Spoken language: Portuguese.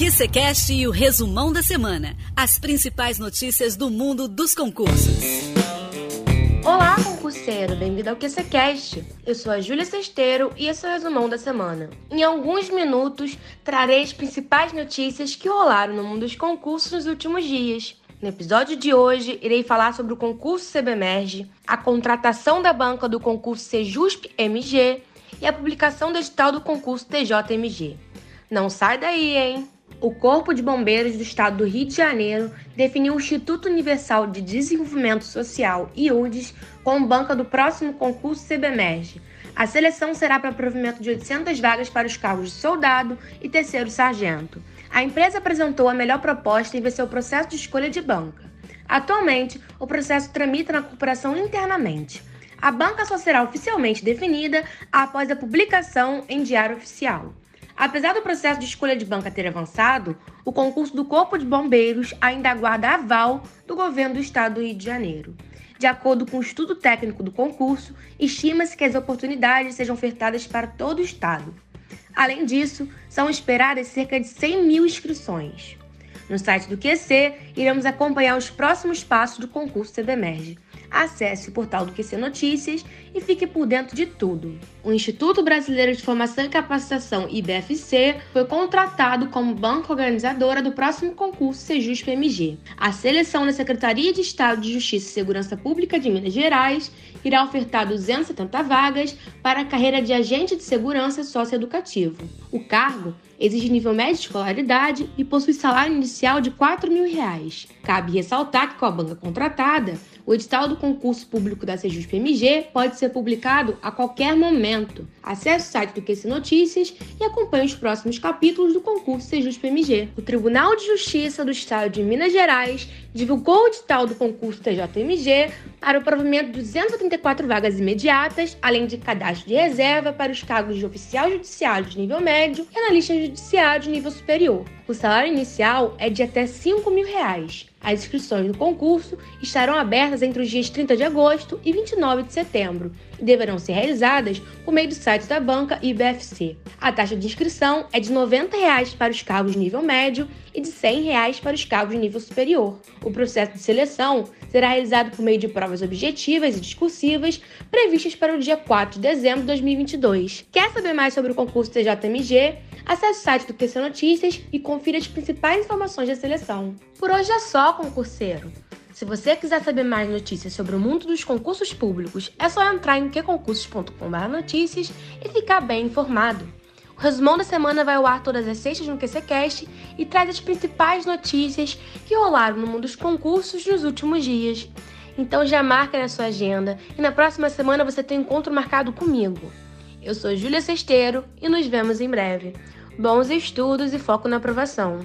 QCCast e o resumão da semana. As principais notícias do mundo dos concursos. Olá, concurseiro! Bem-vindo ao QCCast. Eu sou a Júlia Sesteiro e esse é o resumão da semana. Em alguns minutos, trarei as principais notícias que rolaram no mundo dos concursos nos últimos dias. No episódio de hoje, irei falar sobre o concurso CBMERGE, a contratação da banca do concurso Sejusp-MG e a publicação do edital do concurso TJMG. Não sai daí, hein? O Corpo de Bombeiros do Estado do Rio de Janeiro definiu o Instituto Universal de Desenvolvimento Social, IUDES, como banca do próximo concurso CBMERGE. A seleção será para provimento de 800 vagas para os cargos de soldado e terceiro sargento. A empresa apresentou a melhor proposta e venceu o processo de escolha de banca. Atualmente, o processo tramita na corporação internamente. A banca só será oficialmente definida após a publicação em Diário Oficial. Apesar do processo de escolha de banca ter avançado, o concurso do Corpo de Bombeiros ainda aguarda aval do governo do estado do Rio de Janeiro. De acordo com o estudo técnico do concurso, estima-se que as oportunidades sejam ofertadas para todo o estado. Além disso, são esperadas cerca de 100 mil inscrições. No site do QC, iremos acompanhar os próximos passos do concurso CBMERGE acesse o portal do QC Notícias e fique por dentro de tudo. O Instituto Brasileiro de Formação e Capacitação, IBFC, foi contratado como banca organizadora do próximo concurso Sejusp-MG. A seleção da Secretaria de Estado de Justiça e Segurança Pública de Minas Gerais irá ofertar 270 vagas para a carreira de agente de segurança socioeducativo. O cargo exige nível médio de escolaridade e possui salário inicial de 4 mil reais. Cabe ressaltar que com a banca contratada, o edital do concurso público da Sejusp-MG pode ser publicado a qualquer momento. Acesse o site do QC Notícias e acompanhe os próximos capítulos do concurso Sejusp-MG. O Tribunal de Justiça do Estado de Minas Gerais divulgou o edital do concurso TJMG para o provimento de 234 vagas imediatas, além de cadastro de reserva para os cargos de oficial judiciário de nível médio e analista judiciário de nível superior. O salário inicial é de até 5 mil reais. As inscrições do concurso estarão abertas entre os dias 30 de agosto e 29 de setembro e deverão ser realizadas por meio do site da banca IBFC. A taxa de inscrição é de 90 reais para os cargos nível médio e de 100 reais para os cargos nível superior. O processo de seleção será realizado por meio de provas objetivas e discursivas previstas para o dia 4 de dezembro de 2022. Quer saber mais sobre o concurso TJMG? Acesse o site do QC Notícias e confira as principais informações da seleção. Por hoje é só, concurseiro! Se você quiser saber mais notícias sobre o mundo dos concursos públicos, é só entrar em qconcursos.com/notícias e ficar bem informado. O resumão da semana vai ao ar todas as sextas no QCCast e traz as principais notícias que rolaram no mundo dos concursos nos últimos dias. Então já marca na sua agenda e na próxima semana você tem um encontro marcado comigo. Eu sou Júlia Sesteiro e nos vemos em breve. Bons estudos e foco na aprovação.